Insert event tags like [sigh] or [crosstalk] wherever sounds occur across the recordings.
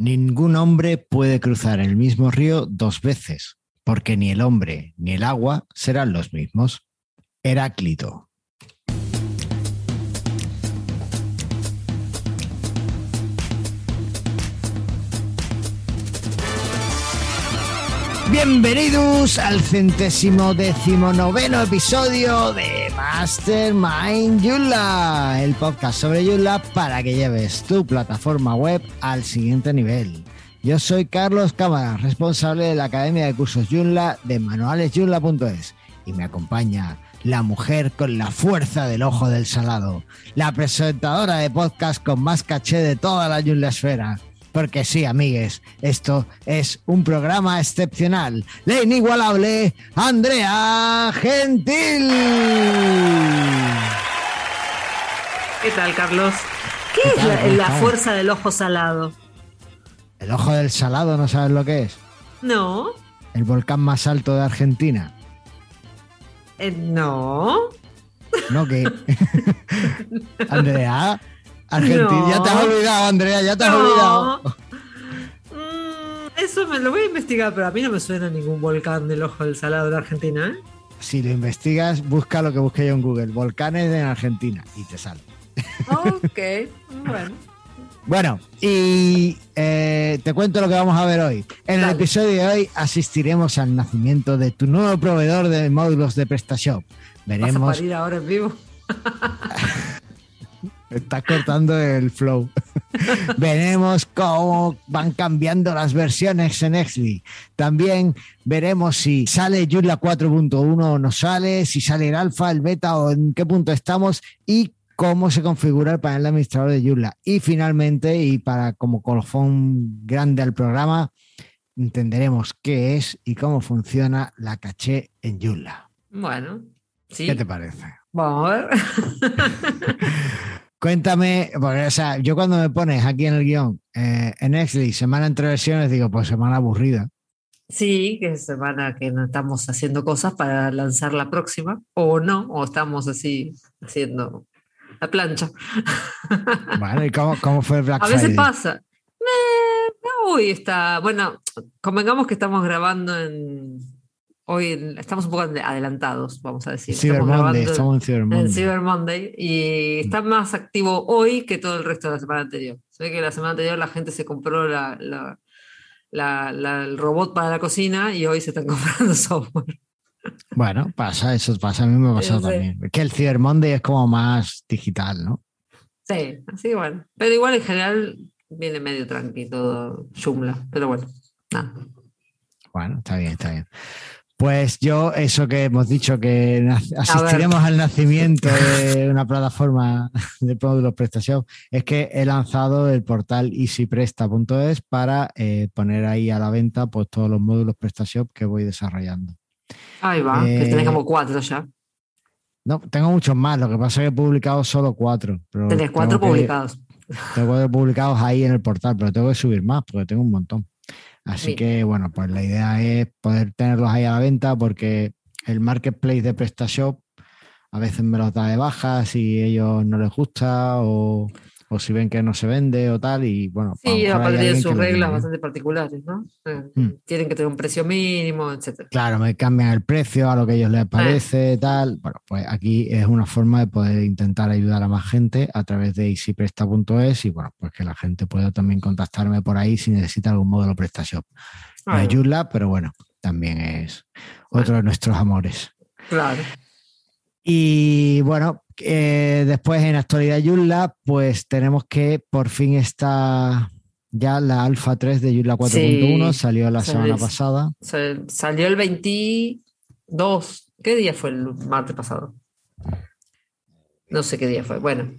Ningún hombre puede cruzar el mismo río dos veces, porque ni el hombre ni el agua serán los mismos. Heráclito. Bienvenidos al centésimo decimonoveno episodio de Mastermind Joomla, el podcast sobre Joomla para que lleves tu plataforma web al siguiente nivel. Yo soy Carlos Cámara, responsable de la Academia de Cursos Joomla de manualesjoomla.es y me acompaña la mujer con la fuerza del ojo del salado, la presentadora de podcast con más caché de toda la Joomla esfera porque sí, amigues, esto es un programa excepcional. La inigualable Andrea Gentil. ¿Qué tal, Carlos? ¿Qué, es la, la fuerza del ojo salado? ¿El ojo del salado no sabes lo que es? No. ¿El volcán más alto de Argentina? Eh, no. ¿No qué? [laughs] [laughs] Andrea, Argentina. Ya te has olvidado, Andrea, ya te has olvidado. Mm, eso me lo voy a investigar, pero a mí no me suena ningún volcán del ojo del salado de Argentina, ¿eh? Si lo investigas, busca lo que busqué yo en Google, volcanes en Argentina, y te sale. Ok, bueno. Bueno, y eh, te cuento lo que vamos a ver hoy. En el episodio de hoy asistiremos al nacimiento de tu nuevo proveedor de módulos de PrestaShop. Veremos. ¿Vas a parir ahora en vivo? [laughs] Está cortando el flow. [laughs] veremos cómo van cambiando las versiones en XD. También veremos si sale Joomla 4.1 o no sale, si sale el alfa, el beta o en qué punto estamos y cómo se configura el panel de administrador de Joomla. Y finalmente, y para como colofón grande al programa, entenderemos qué es y cómo funciona la caché en Joomla. Bueno, sí. ¿Qué te parece? Vamos a ver. [laughs] Cuéntame, porque o sea, yo cuando me pones aquí en el guion, eh, en Exley, semana entre versiones, digo, pues semana aburrida. Sí, que es semana que no estamos haciendo cosas para lanzar la próxima, o no, o estamos así haciendo la plancha. [laughs] Bueno, ¿y cómo, cómo fue el Black A veces pasa. Eh, uy, está. Bueno, convengamos que estamos grabando en. Hoy estamos un poco adelantados, vamos a decir. Cyber Estamos Monday, estamos en Cyber Monday. en Cyber Monday y está más activo hoy que todo el resto de la semana anterior. Se ve que la semana anterior la gente se compró la, la- la- la- el robot para la cocina y hoy se están [laughs] comprando software. Bueno, pasa, eso pasa, a mí me ha pasado Sí. también. Es que el Cyber Monday es como más digital, ¿no? Sí, así bueno. Pero igual en general viene medio tranqui todo Joomla. Pero bueno, nada. Bueno, está bien, está bien. Pues yo, eso que hemos dicho, que asistiremos al nacimiento [laughs] de una plataforma de módulos PrestaShop, es que he lanzado el portal easypresta.es para eh, poner ahí a la venta pues, todos los módulos PrestaShop que voy desarrollando. Ahí va, que Eh, tenés como cuatro ya. No, tengo muchos más, lo que pasa es que he publicado solo cuatro. Pero Tenés cuatro que- publicados. Tengo cuatro publicados ahí en el portal, pero tengo que subir más porque tengo un montón. Así Bien. que, bueno, pues la idea es poder tenerlos ahí a la venta porque el marketplace de PrestaShop a veces me los da de baja si ellos no les gusta o, o si ven que no se vende o tal. Y bueno, Sí, aparte tienen sus reglas bastante particulares, ¿no? Eh, Mm. Tienen que tener un precio mínimo, etcétera. Claro, me cambian el precio a lo que a ellos les parece, tal. Bueno, pues aquí es una forma de poder intentar ayudar a más gente a través de easypresta.es y bueno, pues que la gente pueda también contactarme por ahí si necesita algún módulo PrestaShop. No es. Joomla, pero bueno, también es otro de nuestros amores. Claro. Y bueno, eh, después en actualidad Joomla, pues tenemos que por fin está ya la Alpha 3 de Joomla 4.1, Sí, salió la sí, semana pasada. Salió el 22. ¿Qué día fue el martes pasado? No sé qué día fue. Bueno,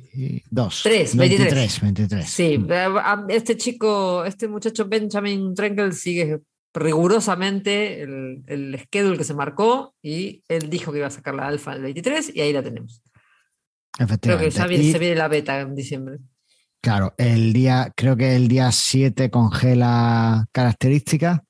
Dos. Tres, 23. 23. 23. sí. Mm. Este chico, este muchacho Benjamin Trenkel sigue rigurosamente el, el schedule que se marcó y él dijo que iba a sacar la alfa el 23 y ahí la tenemos. Creo que viene- Y, se viene la beta en diciembre. Claro, el día, creo que el día 7 congela características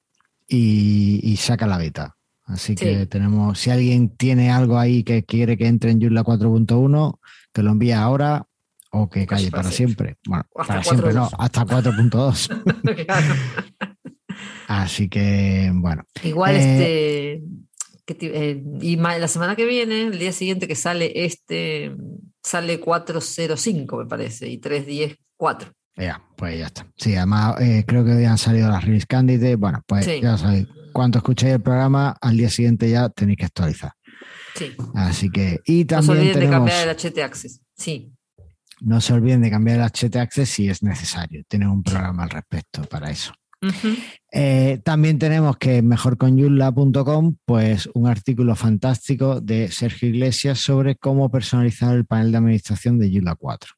y, y saca la beta. Así que tenemos, si alguien tiene algo ahí que quiere que entre en Joomla 4.1, que lo envíe ahora o que calle Calle para siempre. Bueno, para siempre no, 4.2. hasta 4.2. [laughs] [laughs] Claro. Así que, bueno, Igual Eh, este. que eh, y la semana que viene, el día siguiente que sale este, sale 405, me parece, y 310, ya, pues ya está. Sí, además eh, creo que hoy han salido las release candidates. Bueno, pues Sí. ya sabéis, cuando escuchéis el programa, al día siguiente ya tenéis que actualizar. Sí. Así que, y No se también olviden de cambiar el HT Access. Sí. no se olviden de cambiar el HT Access si es necesario. Tienen un programa al respecto para eso. Eh, también tenemos que mejorconyula.com, pues un artículo fantástico de Sergio Iglesias sobre cómo personalizar el panel de administración de Joomla 4.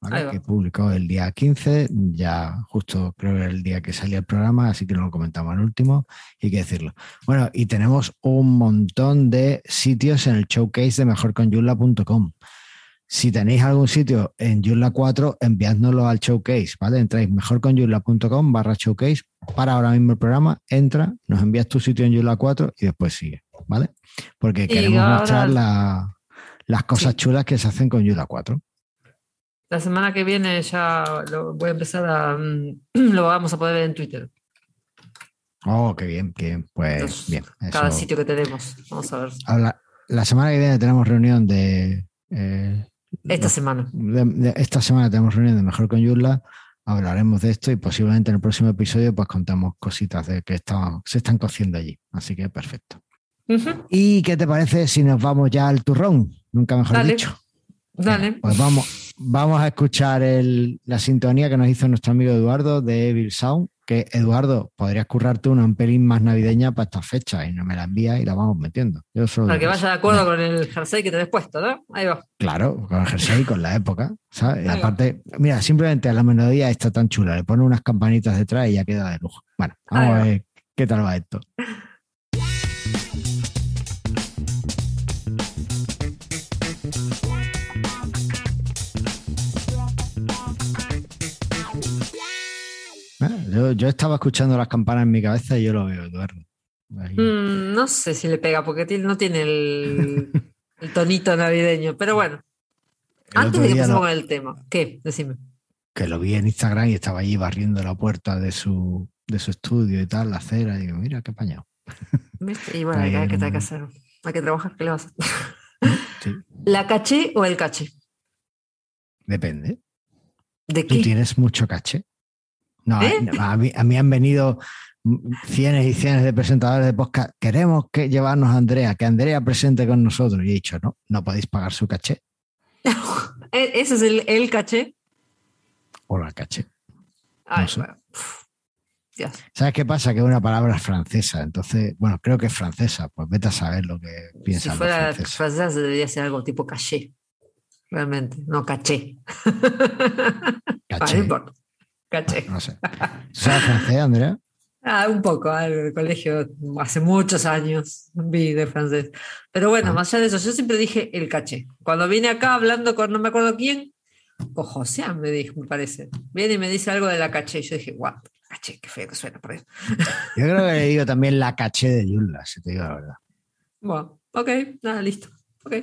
¿vale? Ahí va. Que publicó el día 15, ya justo creo que era el día que salía el programa, así que no lo comentamos al último, y hay que decirlo. Bueno, y tenemos un montón de sitios en el showcase de mejorconyula.com. Si tenéis algún sitio en Joomla 4, enviádnoslo al showcase, ¿vale? Entráis mejorconyula.com barra showcase, para ahora mismo el programa, entra, nos envías tu sitio en Joomla 4 y después sigue, ¿vale? Porque queremos ahora- mostrar la- las cosas Sí. chulas que se hacen con Joomla 4. La semana que viene ya lo voy a empezar a. mm, [clears throat] Lo vamos a poder ver en Twitter. Oh, qué bien, qué bien. Pues bien. Cada sitio que tenemos. Vamos a ver. Habla- la semana que viene tenemos reunión de, eh, Esta semana. esta semana tenemos reunión de Mejor con Joomla. Hablaremos de esto y posiblemente en el próximo episodio pues contamos cositas de que estaban- se están cociendo allí. Así que perfecto. ¿Y qué te parece si nos vamos ya al turrón? Nunca mejor Dale. dicho. Dale. Pues vamos, vamos a escuchar el- la sintonía que nos hizo nuestro amigo Eduardo de Evil Sound. Que Eduardo, podrías currarte una un pelín más navideña para estas fechas y no me la envías y la vamos metiendo. Yo solo Para que vaya de acuerdo con el jersey que tenés puesto, ¿no? Ahí va. Claro, con el jersey, con la época, aparte, mira, simplemente la melodía está tan chula, le pone unas campanitas detrás y ya queda de lujo. Bueno, vamos Ahí a va. ver qué tal va esto. Ah, Yo, yo estaba escuchando las campanas en mi cabeza y yo lo veo, Eduardo. Mm, no sé si le pega, porque no tiene el, [laughs] el tonito navideño. Pero bueno, El antes de que lo- con el tema, ¿qué? Decime. que lo vi en Instagram y estaba allí barriendo la puerta de su, de su estudio y tal, la acera, y digo, mira, qué pañado. [laughs] Y bueno, hay, que, hay que hacer. Hay que trabajar, ¿qué le vas a hacer? [laughs] Sí, ¿La caché o el caché? depende. ¿De ¿Tú qué? tienes mucho caché? No, ¿Eh? a, mí, a mí han venido cientos y cientos de presentadores de podcast. Queremos que llevarnos a Andrea, que Andrea presente con nosotros. Y he dicho, no, no podéis pagar su caché [laughs] ¿E- ¿Ese es el, el caché? o la caché. Ay, sé. bueno, Dios. ¿Sabes qué pasa? Que una palabra es francesa. Entonces, bueno, creo que es francesa. Pues vete a saber lo que Si piensan los fuera franceses. francés debería ser algo tipo caché. Realmente, no caché. [laughs] Caché. no importa. Caché. Bueno, no sé. ¿Sabes francés, Andrea? Ah, un poco, algo de colegio, hace muchos años vi de francés. Pero bueno, Ah. más allá de eso, yo siempre dije el caché. Cuando vine acá hablando con no me acuerdo quién, con José me dijo, me parece. Viene y me dice algo de la caché. Yo dije, guau, caché, qué feo que suena por eso. Yo creo que le digo también la caché de Yula, si te digo la verdad. Bueno, ok, nada, listo.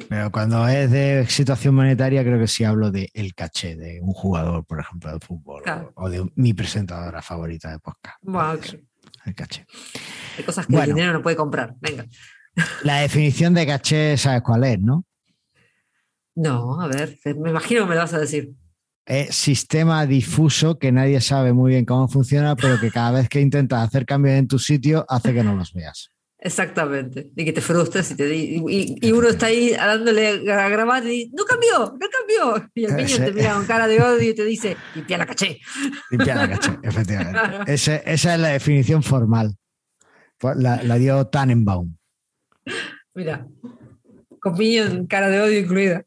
Pero cuando es de situación monetaria, creo que sí hablo de el caché de un jugador, por ejemplo, de fútbol, Claro. o, o de mi presentadora favorita de podcast. Eso, El caché. Hay cosas que Bueno. el dinero no puede comprar. Venga. La definición de caché, ¿sabes cuál es, no? No, a ver, me imagino que me lo vas a decir. Es sistema difuso que nadie sabe muy bien cómo funciona, pero que cada vez que intentas hacer cambios en tu sitio hace que no los veas. Exactamente. Y que te frustres y, te di- y, y uno está ahí dándole a grabar y no cambió, no cambió. Y el niño te mira con cara de odio y te dice, limpia la caché. Limpia la caché, efectivamente. [laughs] Ese- esa es la definición formal. Pues La, la dio Tannenbaum, Mira, con niño en cara de odio incluida.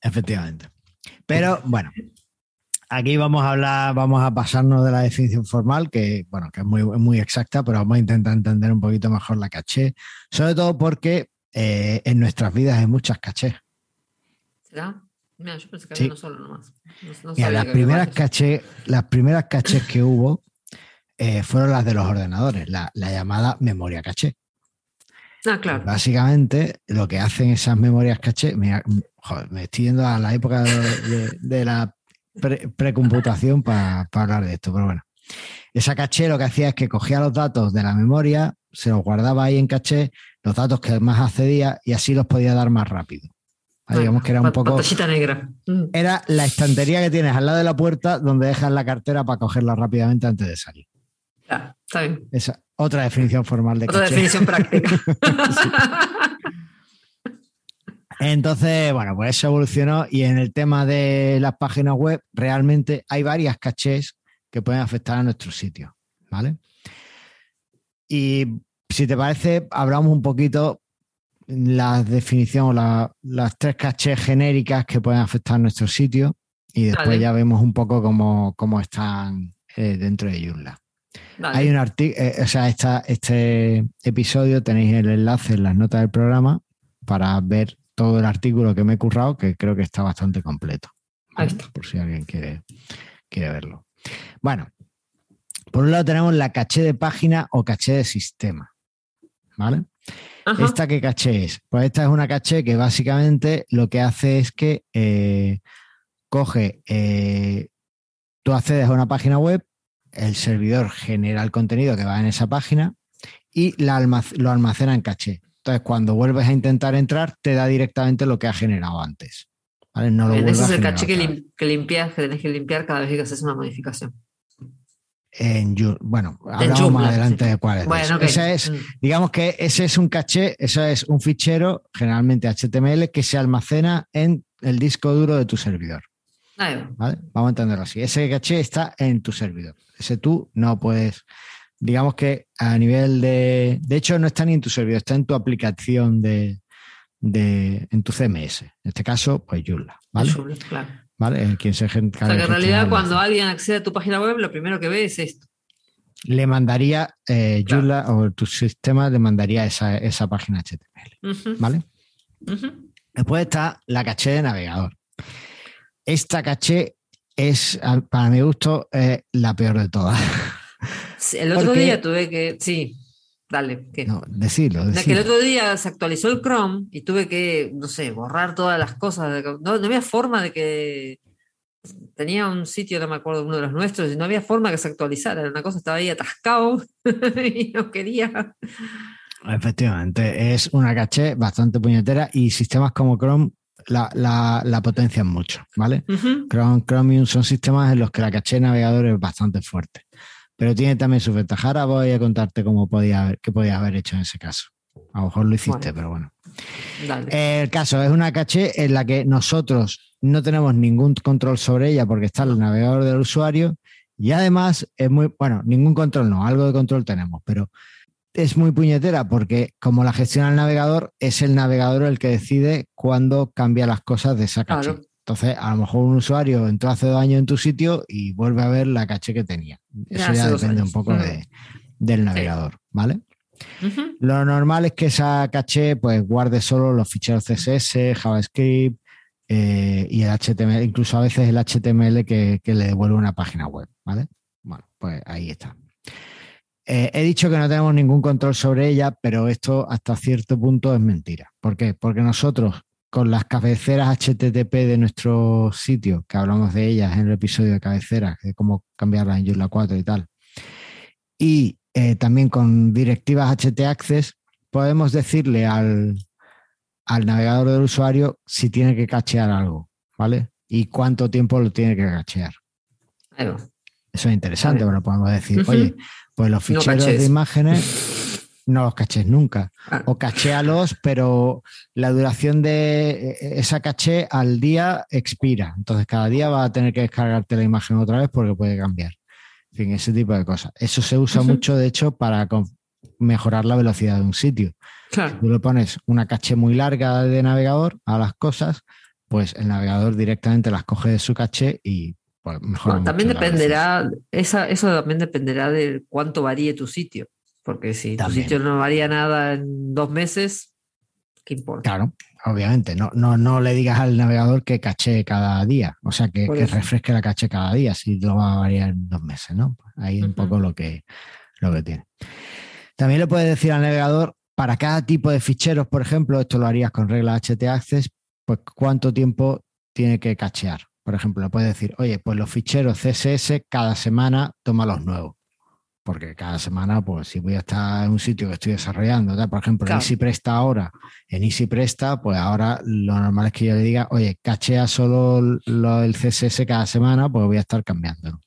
efectivamente. Pero bueno, aquí vamos a hablar, vamos a pasarnos de la definición formal, que bueno, que es muy, muy exacta, pero vamos a intentar entender un poquito mejor la caché, sobre todo porque eh, en nuestras vidas hay muchas cachés. ¿Será? Mira, yo pensé que Sí. había uno solo nomás. No- no Mira, sabía las primeras caché, las primeras cachés que hubo eh, fueron las de los ordenadores, la, la llamada memoria caché. Ah, claro. Básicamente, lo que hacen esas memorias caché, Joder, me estoy yendo a la época de, de la precomputación para hablar de esto, pero bueno. Esa caché lo que hacía es que cogía los datos de la memoria, se los guardaba ahí en caché, los datos que más accedía y así los podía dar más rápido. digamos que era un poco. negra. Mm. Era la estantería que tienes al lado de la puerta donde dejas la cartera para cogerla rápidamente antes de salir. Ya, está bien. Esa, otra definición formal de Otra definición práctica. [laughs] [laughs] Entonces, bueno, pues eso evolucionó y en el tema de las páginas web realmente hay varias cachés que pueden afectar a nuestro sitio, ¿vale? Y si te parece, hablamos un poquito la definición o las tres cachés genéricas que pueden afectar a nuestro sitio y después ya vemos un poco cómo, cómo están eh, dentro de Joomla. Hay un artículo, eh, o sea, este episodio tenéis el enlace en las notas del programa para ver todo el artículo que me he currado, que creo que está bastante completo. Por si alguien quiere, quiere verlo. Bueno, por un lado tenemos la caché de página o caché de sistema. ¿Vale? ¿Esta qué caché es? Pues esta es una caché que básicamente lo que hace es que eh, coge, eh, tú accedes a una página web, el servidor genera el contenido que va en esa página y lo almacena en caché. Entonces, cuando vuelves a intentar entrar, te da directamente lo que ha generado antes. No lo ese es el caché que, que limpias, que tenés que limpiar cada vez que haces una modificación. En, bueno, hablamos más adelante de cuál es. es, mm. digamos que ese es un caché, eso es un fichero, generalmente HTML, que se almacena en el disco duro de tu servidor. ¿Vale? Vamos a entenderlo así. Ese caché está en tu servidor. Ese tú no puedes digamos que a nivel de. De hecho, no está ni en tu servidor, está en tu aplicación de. en tu CMS. En este caso, pues Joomla. ¿Vale? claro. ¿Vale? Quien se o sea, que en realidad, cuando alguien accede a tu página web, lo primero que ve es esto. Le mandaría eh, Joomla o tu sistema le mandaría esa, esa página HTML. ¿Vale? Después está la caché de navegador. Esta caché es, para mi gusto, la peor de todas. El otro día tuve que. Sí, dale. ¿qué? No, decirlo, Que el otro día se actualizó el Chrome y tuve que, no sé, borrar todas las cosas. No, había forma de que. Tenía un sitio, no me acuerdo, uno de los nuestros, y no había forma que se actualizara. Una cosa estaba ahí atascado [laughs] y no quería. Efectivamente, es una caché bastante puñetera y sistemas como Chrome la, la, potencian mucho, ¿vale? Chrome, Chromium son sistemas en los que la caché de navegador es bastante fuerte pero tiene también su ventaja. Ahora voy a contarte cómo podía haber, qué podía haber hecho en ese caso. A lo mejor lo hiciste, pero bueno. El caso es una caché en la que nosotros no tenemos ningún control sobre ella porque está en el navegador del usuario y además es muy, bueno, ningún control no, algo de control tenemos, pero es muy puñetera porque como la gestiona el navegador, es el navegador el que decide cuándo cambia las cosas de esa caché. Entonces, a lo mejor un usuario entró hace dos años en tu sitio y vuelve a ver la caché que tenía. Eso ya, depende un poco de, del navegador, ¿vale? Lo normal es que esa caché pues guarde solo los ficheros CSS, JavaScript eh, y el HTML, incluso a veces el HTML que, le devuelve una página web, ¿vale? Bueno, pues ahí está. Eh, he dicho que no tenemos ningún control sobre ella, pero esto hasta cierto punto es mentira. ¿Por qué? Porque nosotros con las cabeceras HTTP de nuestro sitio, que hablamos de ellas en el episodio de cabeceras, de cómo cambiarlas en Joomla 4 y tal. Y eh, también con directivas HT Access, podemos decirle al, navegador del usuario si tiene que cachear algo, ¿vale? Y cuánto tiempo lo tiene que cachear. Eso es interesante, pero podemos decir, oye, pues los ficheros de imágenes no los caches nunca. Ah. O cachéalos, pero la duración de esa caché al día expira. Entonces cada día va a tener que descargarte la imagen otra vez porque puede cambiar. En fin, ese tipo de cosas. Eso se usa mucho, de hecho, para mejorar la velocidad de un sitio. Claro. tú le pones una caché muy larga de navegador a las cosas, pues el navegador directamente las coge de su caché y pues, mejora. también dependerá, esa, eso también dependerá de cuánto varíe tu sitio. Porque si tu sitio no varía nada en dos meses, ¿qué importa? Claro, obviamente. No, no, no le digas al navegador que caché cada día. O sea, que, refresque la caché cada día, si lo va a variar en dos meses, ¿no? Ahí es un poco lo que, lo que tiene. También le puedes decir al navegador, para cada tipo de ficheros, por ejemplo, esto lo harías con regla HT Access, pues cuánto tiempo tiene que cachear. Por ejemplo, le puedes decir, oye, pues los ficheros CSS cada semana toma los nuevos. Porque cada semana, pues si voy a estar en un sitio que estoy desarrollando, por ejemplo, en EasyPresta ahora, en EasyPresta, pues ahora lo normal es que yo le diga, oye, cachea solo lo, el CSS cada semana, pues voy a estar cambiando.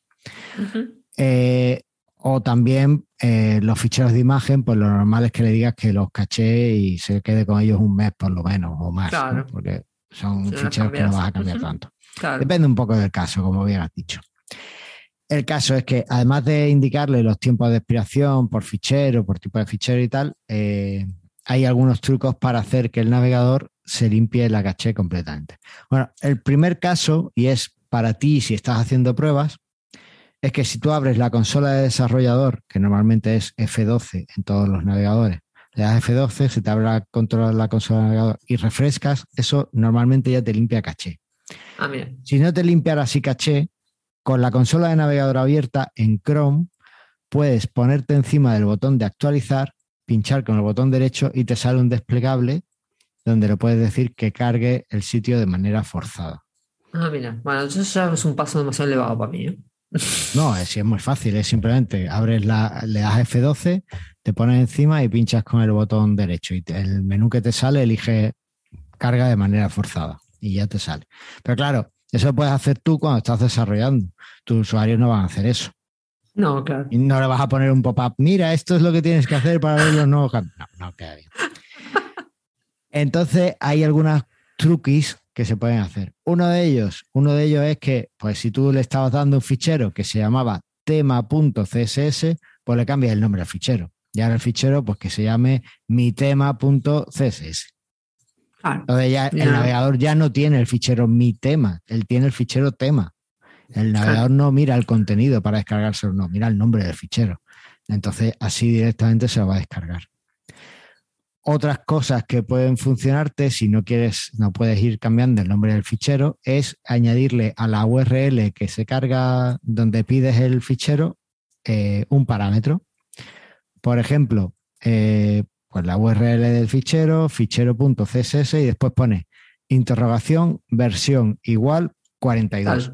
Eh, o también eh, los ficheros de imagen, pues lo normal es que le digas que los caché y se quede con ellos un mes por lo menos o más, porque son ficheros que no vas a cambiar tanto. Depende un poco del caso, como bien has dicho. El caso es que además de indicarle los tiempos de expiración por fichero, por tipo de fichero y tal, eh, hay algunos trucos para hacer que el navegador se limpie la caché completamente. Bueno, el primer caso, y es para ti si estás haciendo pruebas, es que si tú abres la consola de desarrollador, que normalmente es F12 en todos los navegadores, le das F12, se te abre la, control, la consola de navegador y refrescas, eso normalmente ya te limpia caché. Ah, si no te limpiara así caché, con la consola de navegador abierta en Chrome, puedes ponerte encima del botón de actualizar, pinchar con el botón derecho y te sale un desplegable donde le puedes decir que cargue el sitio de manera forzada. Ah, mira, bueno, eso ya es un paso demasiado elevado para mí. ¿eh? [laughs] No, es, es muy fácil, es simplemente abres la, le das F12, te pones encima y pinchas con el botón derecho y el menú que te sale elige carga de manera forzada y ya te sale. Pero claro, eso lo puedes hacer tú cuando estás desarrollando. Tus usuarios no van a hacer eso. No, claro. Y no le vas a poner un pop-up, mira, esto es lo que tienes que hacer para ver los nuevos No, no queda bien. [laughs] Entonces, hay algunas truquis que se pueden hacer. Uno de ellos, uno de ellos es que, pues si tú le estabas dando un fichero que se llamaba tema.css, pues le cambias el nombre al fichero. Y ahora el fichero, pues que se llame mi tema.css. Entonces ya el navegador ya no tiene el fichero mi tema, él tiene el fichero tema. El navegador no mira el contenido para descargárselo, no, mira el nombre del fichero. Entonces así directamente se lo va a descargar. Otras cosas que pueden funcionarte si no quieres, no puedes ir cambiando el nombre del fichero, es añadirle a la URL que se carga donde pides el fichero eh, un parámetro. Por ejemplo, eh, pues la URL del fichero, fichero.css y después pone interrogación, versión igual 42.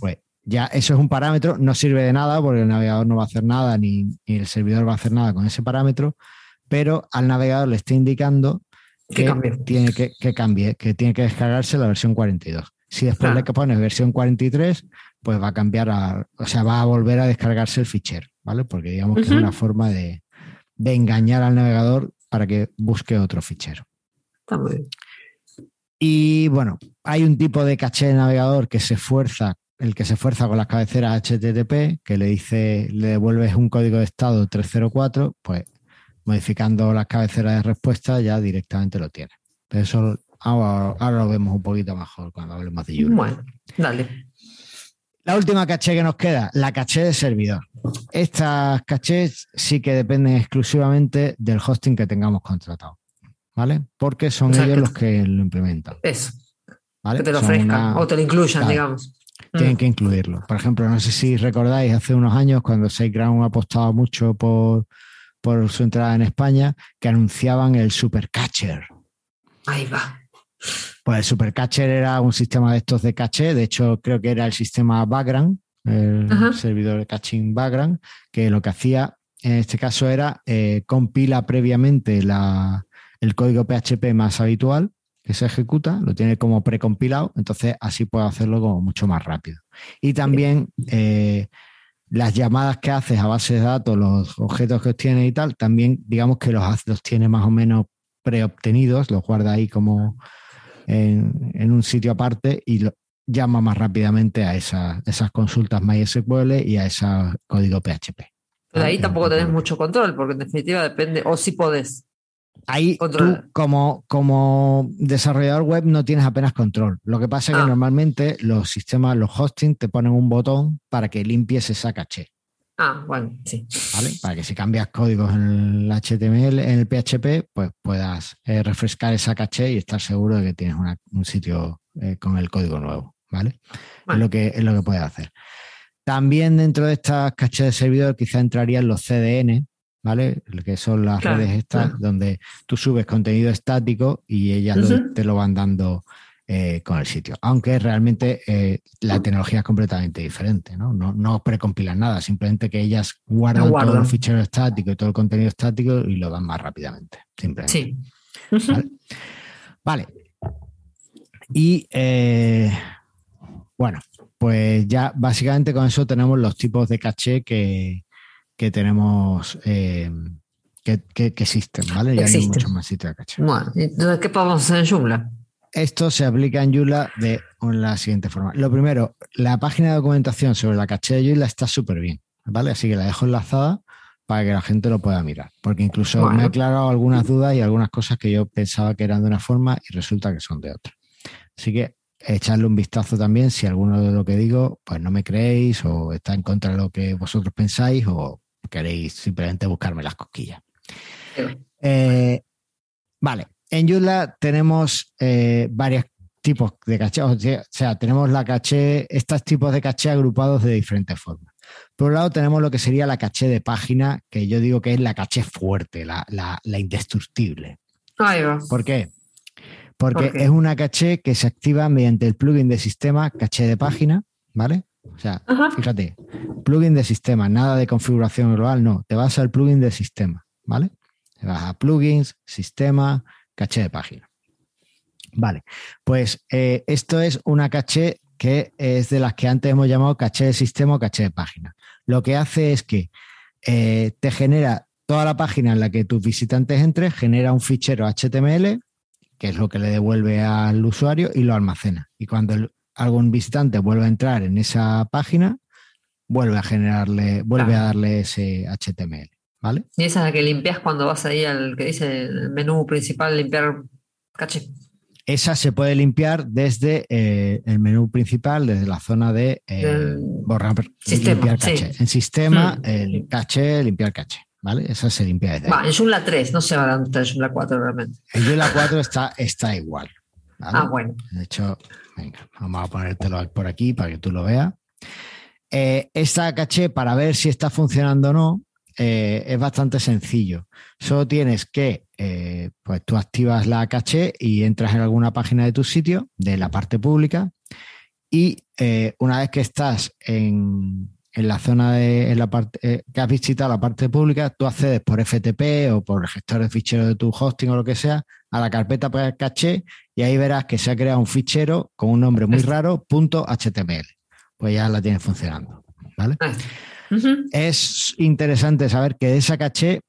Pues ya eso es un parámetro, no sirve de nada porque el navegador no va a hacer nada ni, el servidor va a hacer nada con ese parámetro, pero al navegador le está indicando que, tiene que, cambie, que tiene que descargarse la versión 42. Si después le pones versión 43, pues va a cambiar a, o sea, va a volver a descargarse el fichero, ¿vale? Porque digamos que es una forma de, de engañar al navegador para que busque otro fichero. Está muy bien. Y bueno, hay un tipo de caché de navegador que se esfuerza, el que se esfuerza con las cabeceras HTTP, que le dice, le devuelves un código de estado 304, pues modificando las cabeceras de respuesta ya directamente lo tiene. Pero eso ahora, lo vemos un poquito mejor cuando hablemos de Joomla. Bueno, dale. La última caché que nos queda, la caché de servidor. Estas cachés sí que dependen exclusivamente del hosting que tengamos contratado, ¿vale? Porque son ellos los que lo implementan. Eso. ¿vale? Que te lo ofrezcan o te lo incluyan, digamos. Tienen mm. que incluirlo. Por ejemplo, no sé si recordáis hace unos años cuando SiteGround ha apostado mucho por, por su entrada en España, que anunciaban el Supercatcher. Ahí va. Pues el Supercatcher era un sistema de estos de caché, de hecho creo que era el sistema Background, el servidor de caching Background, que lo que hacía en este caso era eh, compila previamente el código PHP más habitual que se ejecuta, lo tiene como precompilado, entonces así puede hacerlo como mucho más rápido. Y también eh, las llamadas que haces a base de datos, los objetos que obtienes y tal, también digamos que los, los tiene más o menos preobtenidos, los guarda ahí como en, un sitio aparte y lo, llama más rápidamente a esas consultas MySQL y a ese código PHP. Pero ahí tampoco tenés mucho control, porque en definitiva depende, o si podés. Ahí tú como, como desarrollador web no tienes apenas control. Lo que pasa es que ah. normalmente los sistemas, los hosting, te ponen un botón para que limpies esa caché. Ah, bueno, sí. ¿Vale? Para que si cambias códigos en el HTML, en el PHP, pues puedas eh, refrescar esa caché y estar seguro de que tienes un sitio eh, con el código nuevo, ¿vale? Es, lo que, es lo que puedes hacer. También dentro de estas cachés de servidor quizá entrarían los CDN, ¿vale? Que son las redes estas donde tú subes contenido estático y ellas te lo van dando eh, con el sitio. Aunque realmente eh, la tecnología es completamente diferente, ¿no? No, no precompilan nada, simplemente que ellas guardan, todo el fichero estático y todo el contenido estático y lo dan más rápidamente. Simplemente. Sí. Vale. [laughs] Y eh, bueno, pues ya básicamente con eso tenemos los tipos de caché que, tenemos que, existen, ¿vale? Ya hay muchos más sitios de caché. Bueno, entonces, ¿qué podemos hacer en Joomla? Esto se aplica en Joomla de la siguiente forma. Lo primero, la página de documentación sobre la caché de Joomla está súper bien, ¿vale? Así que la dejo enlazada para que la gente lo pueda mirar. Porque incluso me ha aclarado algunas dudas y algunas cosas que yo pensaba que eran de una forma y resulta que son de otra. Así que echarle un vistazo también si alguno de lo que digo, pues no me creéis o está en contra de lo que vosotros pensáis o queréis simplemente buscarme las cosquillas. Eh, vale, en Joomla tenemos eh, varios tipos de caché, o sea, tenemos la caché, estos tipos de caché agrupados de diferentes formas. Por un lado tenemos lo que sería la caché de página, que yo digo que es la caché fuerte, la, indestructible. ¿Por qué? Porque es una caché que se activa mediante el plugin de sistema caché de página, ¿vale? O sea, fíjate, plugin de sistema, nada de configuración global, no, te vas al plugin de sistema, ¿vale? Te vas a plugins, sistema, caché de página. Vale, pues eh, esto es una caché que es de las que antes hemos llamado caché de sistema o caché de página. Lo que hace es que eh, te genera toda la página en la que tus visitantes entren, genera un fichero HTML, que es lo que le devuelve al usuario, y lo almacena. Y cuando algún visitante vuelve a entrar en esa página, vuelve a generarle, vuelve a darle ese HTML. Y esa es la que limpias cuando vas ahí al que dice el menú principal, limpiar caché. Esa se puede limpiar desde eh, el menú principal, desde la zona de eh, borrar, limpiar caché. En sistema, hmm. el caché, limpiar caché. ¿Vale? Esa se limpia desde va, En Joomla 3, no se va a dar en Joomla 4 realmente. En Joomla 4 está, está igual. Ah, bueno. De hecho, venga, vamos a ponértelo por aquí para que tú lo veas. Eh, esta caché, para ver si está funcionando o no, eh, es bastante sencillo. Solo tienes que, eh, pues tú activas la caché y entras en alguna página de tu sitio, de la parte pública, y eh, una vez que estás en, la zona de la parte que has visitado la parte pública, tú accedes por FTP o por el gestor de ficheros de tu hosting o lo que sea a la carpeta para caché y ahí verás que se ha creado un fichero con un nombre muy raro, .html. Pues ya la tienes funcionando. ¿Vale? Es interesante saber que esa caché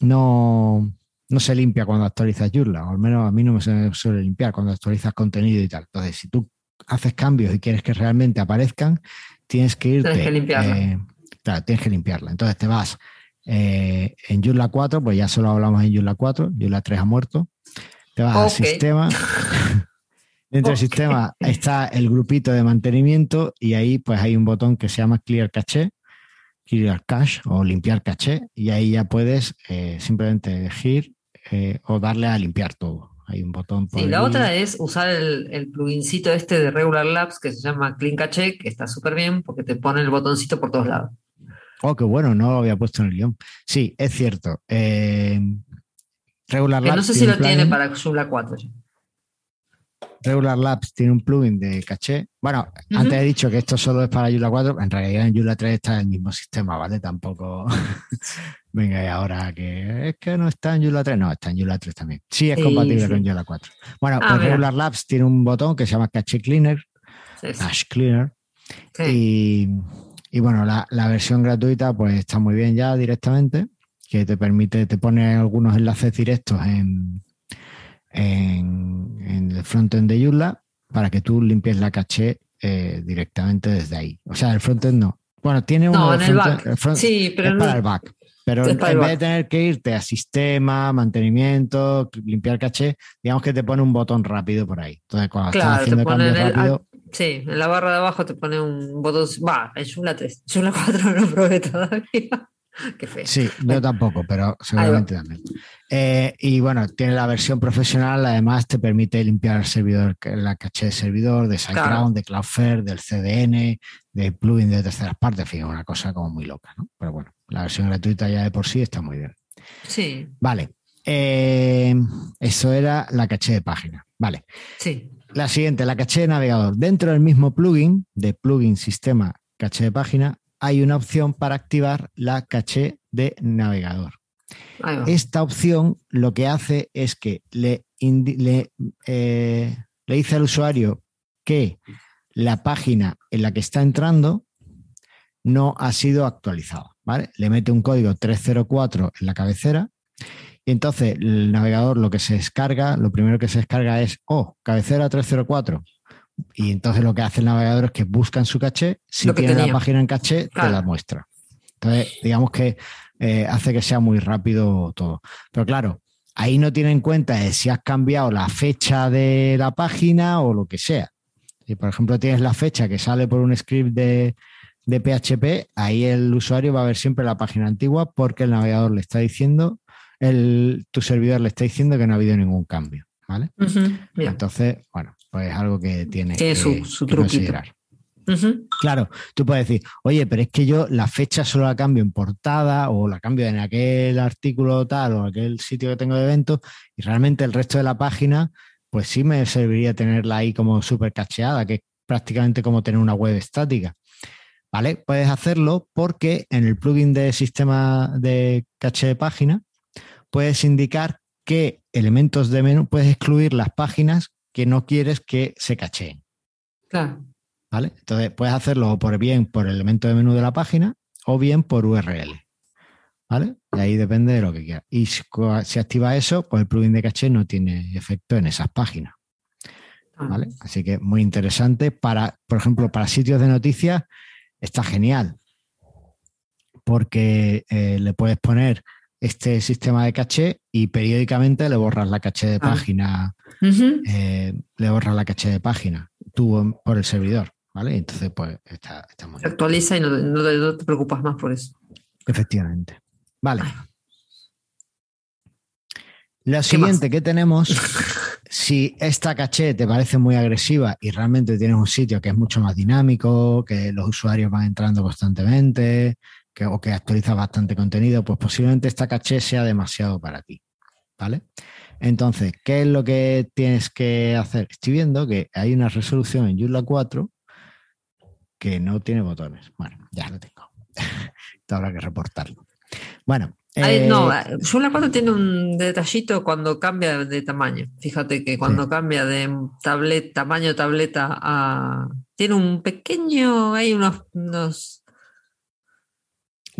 no, no se limpia cuando actualizas Joomla, o al menos a mí no me suele limpiar cuando actualizas contenido y tal. Entonces, si tú haces cambios y quieres que realmente aparezcan, tienes que irte. Tienes que limpiarla. Eh, claro, tienes que limpiarla. Entonces te vas eh, en Joomla 4, pues ya solo hablamos en Joomla 4, Joomla 3 ha muerto. Te vas al sistema. [laughs] Dentro del sistema está el grupito de mantenimiento y ahí pues hay un botón que se llama Clear Cache clear cache o limpiar caché y ahí ya puedes eh, simplemente elegir eh, o darle a limpiar todo. Hay un botón. Por sí, la otra es usar el, el, plugincito este de Regular Labs que se llama Clean Cache, que está súper bien porque te pone el botoncito por todos lados. Oh, qué bueno, no lo había puesto en el guion. Sí, es cierto. Eh, Regular Labs. no sé si lo tiene para Joomla 4. Regular Labs tiene un plugin de caché. Bueno, antes he dicho que esto solo es para Joomla 4, en realidad en Joomla 3 está el mismo sistema, ¿vale? Tampoco. [laughs] Venga, y ahora que es que no está en Joomla 3, no, está en Joomla 3 también. Sí, es compatible con Joomla 4. Bueno, ah, pues Regular Labs tiene un botón que se llama Cache Cleaner, Cache Cleaner. Y, y, bueno, la, la versión gratuita pues está muy bien ya directamente, que te permite, te pone algunos enlaces directos en, en, el frontend de Joomla para que tú limpies la caché eh, directamente desde ahí. O sea, el frontend no. Bueno, tiene uno no, en el back. sí, pero es para el back. Pero en vez de tener que irte a sistema, mantenimiento, limpiar caché, digamos que te pone un botón rápido por ahí. Entonces, cuando estás haciendo cambios rápido. Sí, en la barra de abajo te pone un botón. Va, en Joomla 3. Joomla 4 no lo probé todavía. [laughs] Qué feo. Sí, yo tampoco, pero seguramente también. Eh, y bueno, tiene la versión profesional, además te permite limpiar el servidor, la caché de servidor, de SiteGround, de Cloudflare, del CDN, de plugin de terceras partes, en fin, una cosa como muy loca, ¿no? Pero bueno, la versión gratuita ya de por sí está muy bien. Sí. Vale. Eh, eso era la caché de página. Vale. Sí. La siguiente, la caché de navegador. Dentro del mismo plugin, de plugin sistema caché de página, hay una opción para activar la caché de navegador. Esta opción lo que hace es que le, le, eh, le dice al usuario que la página en la que está entrando no ha sido actualizada. ¿vale? Le mete un código 304 en la cabecera y entonces el navegador lo que se descarga, lo primero que se descarga es, oh, cabecera 304. Y entonces lo que hace el navegador es que busca en su caché, si tiene la página en caché, te la muestra. Entonces, digamos que eh, hace que sea muy rápido todo. Pero claro, ahí no tiene en cuenta si has cambiado la fecha de la página o lo que sea. Si, por ejemplo, tienes la fecha que sale por un script de, de PHP, ahí el usuario va a ver siempre la página antigua porque el navegador le está diciendo, el, tu servidor le está diciendo que no ha habido ningún cambio. ¿Vale? Entonces, bueno, pues es algo que tiene que, su, su considerar. Claro, tú puedes decir, oye, pero es que yo la fecha solo la cambio en portada o la cambio en aquel artículo tal o aquel sitio que tengo de eventos y realmente el resto de la página, pues sí me serviría tenerla ahí como súper cacheada, que es prácticamente como tener una web estática. ¿Vale? Puedes hacerlo porque en el plugin de sistema de caché de página puedes indicar qué elementos de menú, puedes excluir las páginas que no quieres que se cacheen. Claro. ¿Vale? Entonces puedes hacerlo por bien por elemento de menú de la página o bien por URL. ¿Vale? Y ahí depende de lo que quieras. Y si, si activa eso, pues el plugin de caché no tiene efecto en esas páginas. ¿Vale? Así que muy interesante para, por ejemplo, para sitios de noticias está genial porque eh, le puedes poner este sistema de caché y periódicamente le borras la caché de ah. página, eh, le borras la caché de página tú por el servidor, ¿vale? Entonces, pues está, muy Se actualiza y no, te preocupas más por eso. Efectivamente. Vale. Lo siguiente que tenemos [laughs] si esta caché te parece muy agresiva y realmente tienes un sitio que es mucho más dinámico, que los usuarios van entrando constantemente, que, o que actualiza bastante contenido, pues posiblemente esta caché sea demasiado para ti. ¿Vale? Entonces, ¿qué es lo que tienes que hacer? Estoy viendo que hay una resolución en Joomla 4 que no tiene botones. Bueno, ya lo tengo. [laughs] Habrá que reportarlo. Bueno, no, Joomla eh, 4 tiene un detallito cuando cambia de tamaño. Fíjate que cuando cambia de tablet, tamaño tableta a. Tiene un pequeño. Hay unos. unos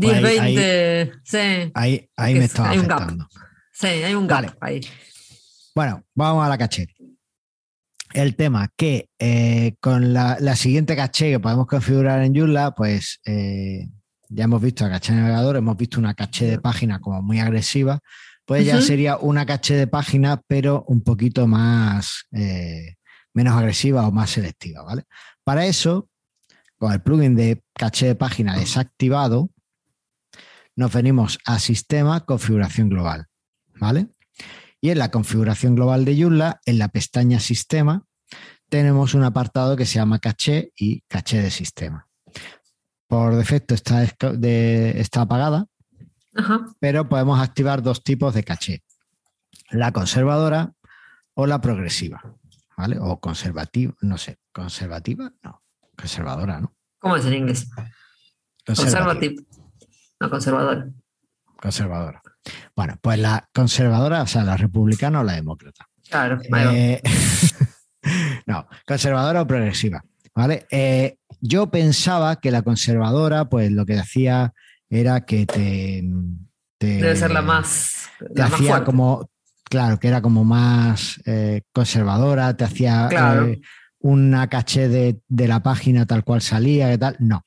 10, pues 20. sí. Ahí, ahí me estaba hay afectando. Un gap. Sí, hay un gap ahí. Bueno, vamos a la caché. El tema que eh, con la, siguiente caché que podemos configurar en Joomla, pues. Eh, ya hemos visto a caché navegador, hemos visto una caché de página como muy agresiva, pues ya sería una caché de página, pero un poquito más, eh, menos agresiva o más selectiva, ¿vale? Para eso, con el plugin de caché de página desactivado, nos venimos a Sistema, Configuración Global, ¿vale? Y en la configuración global de Joomla, en la pestaña Sistema, tenemos un apartado que se llama caché y caché de sistema por defecto está, está apagada, pero podemos activar dos tipos de caché, la conservadora o la progresiva, ¿vale? O conservativa, no sé, conservativa, no, conservadora, ¿no? ¿Cómo es en inglés? Conservativa. No, conservadora. Conservadora. Bueno, pues la conservadora, o sea, la republicana o la demócrata. Claro. Eh, [laughs] no, conservadora o progresiva. ¿Vale? Eh, yo pensaba que la conservadora, pues lo que hacía era que te. Debe ser la más. Te hacía como. Claro, que era como más eh, conservadora, te hacía una caché de, la página tal cual salía, que tal. No.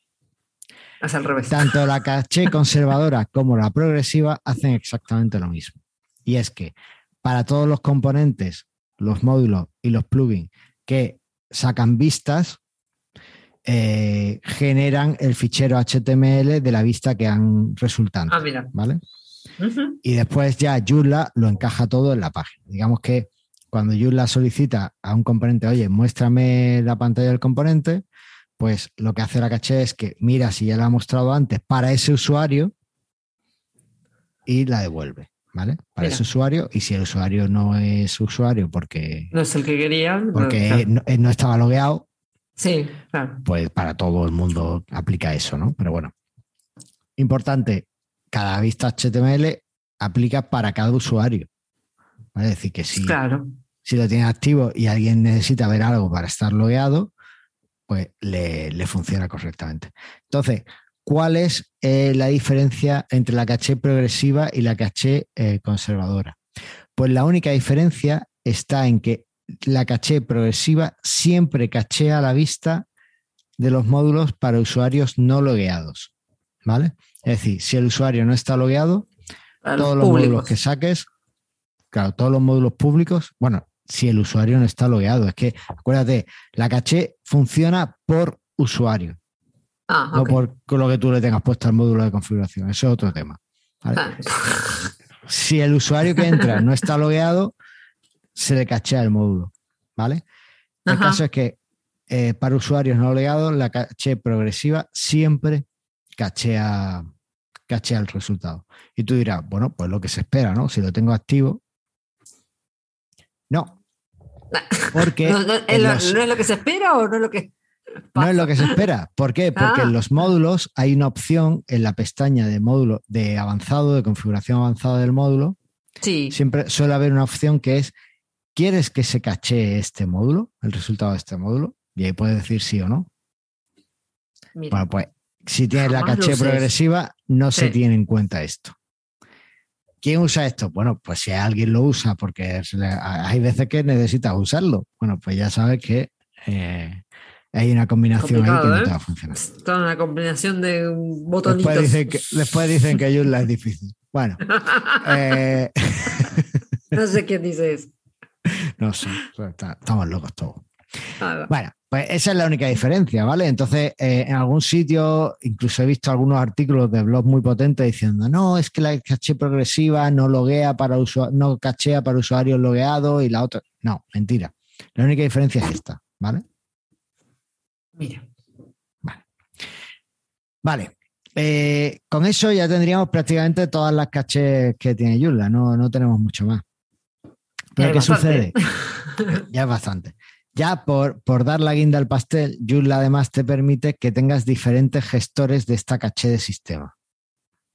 Es al revés. Tanto la caché conservadora [laughs] como la progresiva hacen exactamente lo mismo. Y es que para todos los componentes, los módulos y los plugins que sacan vistas, eh, generan el fichero HTML de la vista que han resultado. Ah, mira. ¿Vale? Y después ya Joomla lo encaja todo en la página. Digamos que cuando Joomla solicita a un componente, oye, muéstrame la pantalla del componente, pues lo que hace la caché es que mira si ya la ha mostrado antes para ese usuario y la devuelve, ¿vale? Para Mira. ese usuario y si el usuario no es usuario porque, No es el que querían. porque no, eh, no estaba logueado, Sí, claro. pues para todo el mundo aplica eso, ¿no? Pero bueno, importante, cada vista HTML aplica para cada usuario. ¿vale? Es decir, que si, Claro. si lo tienes activo y alguien necesita ver algo para estar logueado, pues le, le funciona correctamente. Entonces, ¿cuál es eh, la diferencia entre la caché progresiva y la caché eh, conservadora? Pues la única diferencia está en que la caché progresiva siempre cachea la vista de los módulos para usuarios no logueados. ¿Vale? Es decir, si el usuario no está logueado, todos los públicos. módulos que saques, claro, todos los módulos públicos, bueno, si el usuario no está logueado, es que acuérdate, la caché funciona por usuario, Ah, no por con lo que tú le tengas puesto al módulo de configuración. Eso es otro tema. ¿vale? Ah, [laughs] Si el usuario que entra no está logueado, se le cachea el módulo, ¿vale? El Ajá. caso es que eh, para usuarios no logueados, la caché progresiva siempre cachea, cachea el resultado. Y tú dirás, bueno, pues lo que se espera, ¿no? Si lo tengo activo. No. [laughs] Porque ¿No, no- es lo- los- ¿no es lo que se espera o no es lo que no es lo que se espera. ¿Por qué? [laughs] Porque Ah. en los módulos hay una opción en la pestaña de módulo de avanzado, de configuración avanzada del módulo. Sí. Siempre suele haber una opción que es, ¿quieres que se cachee este módulo, el resultado de este módulo? Y ahí puedes decir sí o no. Mira. Bueno, pues si tienes la caché progresiva, no se tiene en cuenta esto. ¿Quién usa esto? Bueno, pues si alguien lo usa, porque hay veces que necesitas usarlo. Bueno, pues ya sabes que eh, hay una combinación ahí que no ¿eh? te va a funcionar. Está una combinación de botonitos. Después dicen que, después dicen que Joomla es difícil. Bueno, eh, [laughs] [laughs] no sé quién dice eso. no sé, está- estamos locos todos. Bueno, pues esa es la única diferencia, ¿vale? Entonces, eh, en algún sitio, incluso he visto algunos artículos de blog muy potentes diciendo, no, es que la caché progresiva no loguea para usua- no cachea para usuarios logueados y la otra. No, mentira. La única diferencia es esta, ¿vale? Mira. Vale. Eh, con eso ya tendríamos prácticamente todas las cachés que tiene Joomla, no, no tenemos mucho más. Pero ¿qué bastante. sucede? [laughs] ya es bastante. Ya por, por dar la guinda al pastel, Joomla además te permite que tengas diferentes gestores de esta caché de sistema.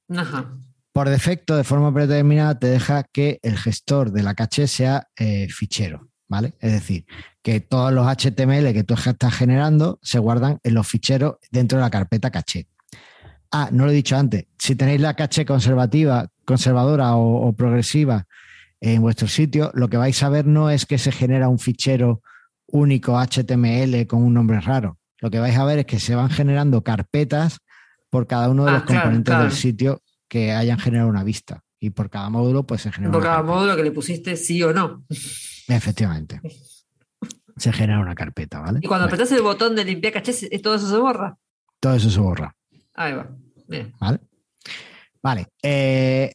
Ajá. Por defecto, de forma predeterminada, te deja que el gestor de la caché sea eh, fichero, ¿vale? Es decir, que todos los HTML que tú estás generando se guardan en los ficheros dentro de la carpeta caché. Ah, no lo he dicho antes. Si tenéis la caché conservativa, conservadora o, o progresiva en vuestro sitio, lo que vais a ver no es que se genera un fichero único HTML con un nombre raro. Lo que vais a ver es que se van generando carpetas por cada uno de Ah, los claro, componentes claro. del sitio que hayan generado una vista. Y por cada módulo, pues se genera Por una cada carpeta. módulo que le pusiste sí o no. Efectivamente. [laughs] Se genera una carpeta, ¿vale? Y cuando apretas el botón de limpiar caché, se- todo eso se borra. todo eso se borra. Ahí va. Bien. ¿Vale? Vale. eh,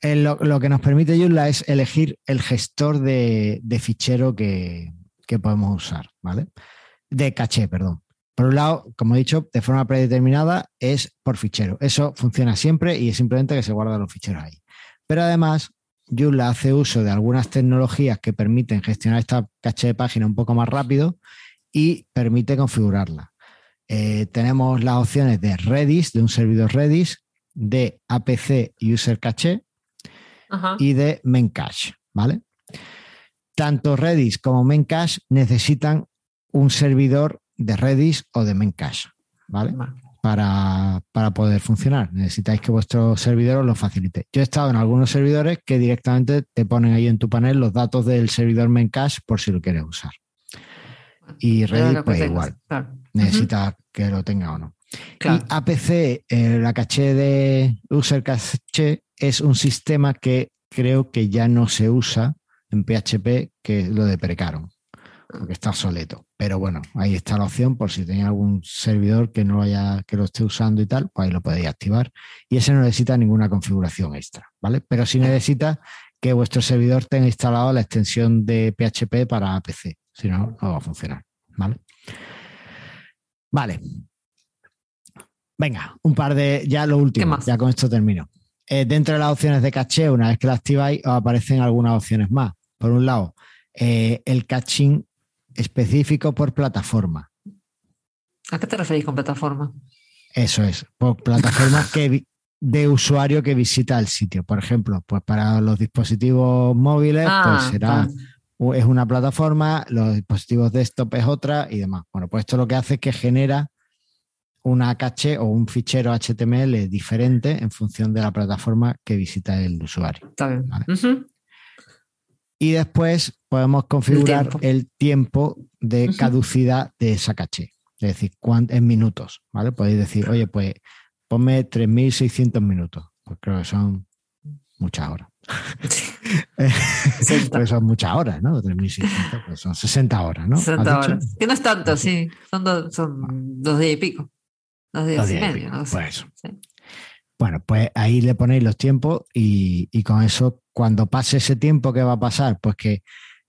eh, lo, lo que nos permite Joomla es elegir el gestor de, de fichero que, que podemos usar, ¿vale? De caché, perdón. Por un lado, como he dicho, de forma predeterminada es por fichero. Eso funciona siempre y es simplemente que se guardan los ficheros ahí. Pero además, Joomla hace uso de algunas tecnologías que permiten gestionar esta caché de página un poco más rápido y permite configurarla. Eh, tenemos las opciones de Redis, de un servidor Redis, de APC User Cache Ajá. y de Memcache, ¿vale? Tanto Redis como Memcache necesitan un servidor de Redis o de Memcache, ¿vale? Va. Para, para poder funcionar. Necesitáis que vuestro servidor os lo facilite. Yo he estado en algunos servidores que directamente te ponen ahí en tu panel los datos del servidor Memcache por si lo quieres usar. Y Redis, pues tengas, igual, claro. necesita que lo tenga o no. Claro. Y APC, eh, la caché de User Cache, es un sistema que creo que ya no se usa en PHP, que lo deprecaron, porque está obsoleto. Pero bueno, ahí está la opción por si tenéis algún servidor que no lo haya, que lo esté usando y tal, pues ahí lo podéis activar. Y ese no necesita ninguna configuración extra, ¿vale? Pero sí necesita que vuestro servidor tenga instalado la extensión de PHP para APC, si no, no va a funcionar, ¿vale? Vale. Venga, un par de, ya lo último, ya con esto termino. eh, dentro de las opciones de caché, una vez que la activáis, os aparecen algunas opciones más. Por un lado, eh, el caching específico por plataforma. ¿A qué te referís con plataforma? Eso es, por plataformas que, de usuario que visita el sitio. Por ejemplo, pues para los dispositivos móviles, pues Ah, será es una plataforma, los dispositivos desktop es otra y demás. Bueno, pues esto lo que hace es que genera una caché o un fichero HTML diferente en función de la plataforma que visita el usuario. Está bien. Vale. Y después podemos configurar tiempo. el tiempo, de caducidad de esa caché. Es decir, en minutos, ¿vale? Podéis decir, oye, pues ponme 3.600 minutos. Pues creo que son muchas horas. Pues [laughs] son muchas horas, ¿no? 3.600, pues son 60 horas, ¿no? ¿Has 60 dicho? horas. Que no es tanto, sí. Son, dos son dos días y pico. Dos días Dos y días y medio. pico, pues. Sí. Bueno, pues ahí le ponéis los tiempos y, y con eso, cuando pase ese tiempo, ¿qué va a pasar? Pues que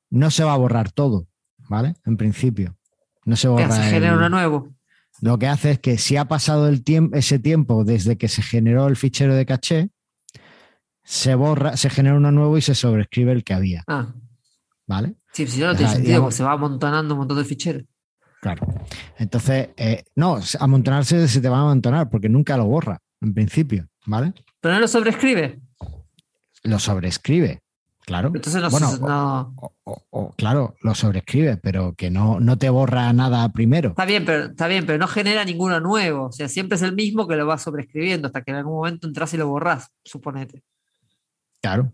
no se va a borrar todo, ¿vale? En principio. No se ¿Qué borra. el- Genera uno nuevo. Lo que hace es que si ha pasado el tiempo, ese tiempo desde que se generó el fichero de caché, se borra, se genera uno nuevo y se sobrescribe el que había, Ah, ¿vale? sí, si no, no tiene sentido, porque se va amontonando un montón de ficheros. Claro. Entonces, eh, no, amontonarse se te va a amontonar porque nunca lo borra, en principio, ¿vale? Pero no lo sobrescribe. Lo sobrescribe, claro. Entonces no, Bueno, no- O, o- o, claro, lo sobrescribe, pero que no, no te borra nada primero. Está bien, pero está bien, pero no genera ninguno nuevo. O sea, siempre es el mismo que lo va sobrescribiendo hasta que en algún momento entras y lo borrás, suponete. Claro,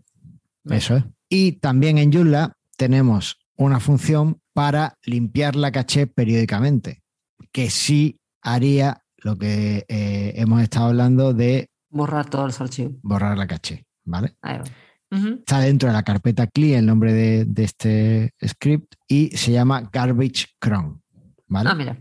eso es. Y también en Joomla tenemos una función para limpiar la caché periódicamente, que sí haría lo que eh, hemos estado hablando de Borrar todos los archivos. borrar la caché, ¿vale? Ahí va. Ujú. Está dentro de la carpeta CLI el nombre de, de este script y se llama garbage cron, ¿vale? Ah, mira.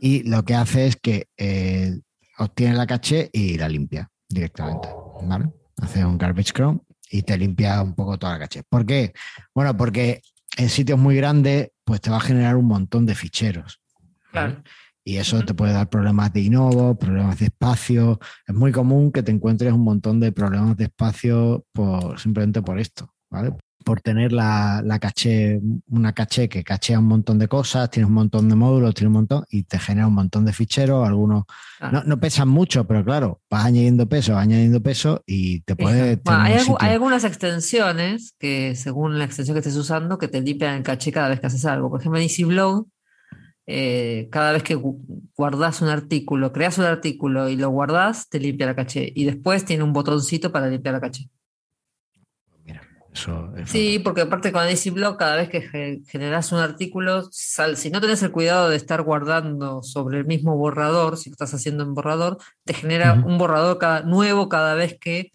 Y lo que hace es que eh, obtiene la caché y la limpia directamente, ¿vale? Hace un garbage cron y te limpia un poco toda la caché. ¿Por qué? Bueno, porque en sitios muy grandes pues te va a generar un montón de ficheros. ¿vale? Claro. Y eso te puede dar problemas de innovo, problemas de espacio. Es muy común que te encuentres un montón de problemas de espacio por, simplemente por esto, ¿vale? Por tener la, la caché, una caché que cachea un montón de cosas, tienes un montón de módulos, tienes un montón y te genera un montón de ficheros. Algunos Ah. no, no pesan mucho, pero claro, vas añadiendo peso, vas añadiendo peso y te puede. Bueno, hay, algunas extensiones que, según la extensión que estés usando, que te limpian el caché cada vez que haces algo. Por ejemplo, en EasyBlog, eh, cada vez que gu- guardas un artículo, creas un artículo y lo guardas, te limpia la caché. Y después tiene un botoncito para limpiar la caché. Mira, eso es Sí, porque aparte con EasyBlog, cada vez que ge- generas un artículo, sal- si no tenés el cuidado de estar guardando sobre el mismo borrador, si lo estás haciendo en borrador, te genera un borrador cada- nuevo cada vez que